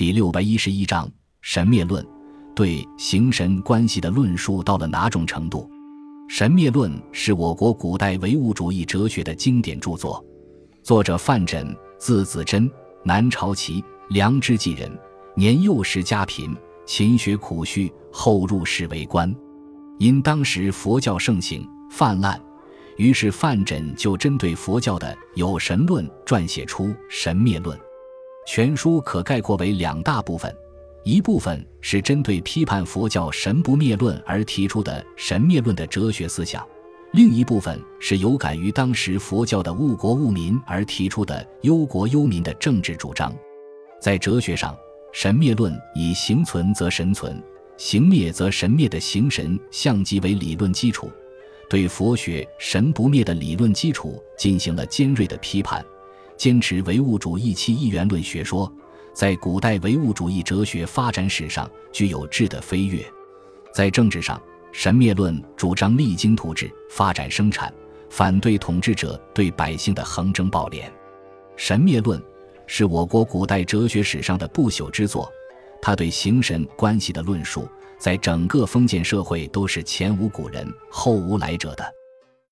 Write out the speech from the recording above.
第六百一十一章神灭论，对形神关系的论述到了哪种程度？神灭论是我国古代唯物主义哲学的经典著作，作者范缜，字子真，南朝齐梁之纪人，年幼时家贫，勤学苦学，后入仕为官。因当时佛教盛行泛滥，于是范缜就针对佛教的有神论撰写出《神灭论》。全书可概括为两大部分，一部分是针对批判佛教神不灭论而提出的神灭论的哲学思想，另一部分是有感于当时佛教的误国误民而提出的忧国忧民的政治主张。在哲学上，神灭论以形存则神存，形灭则神灭的形神相即为理论基础，对佛学神不灭的理论基础进行了尖锐的批判。坚持唯物主义其一元论学说，在古代唯物主义哲学发展史上具有质的飞跃。在政治上，神灭论主张励精图治，发展生产，反对统治者对百姓的横征暴敛。神灭论是我国古代哲学史上的不朽之作，他对形神关系的论述，在整个封建社会都是前无古人后无来者的。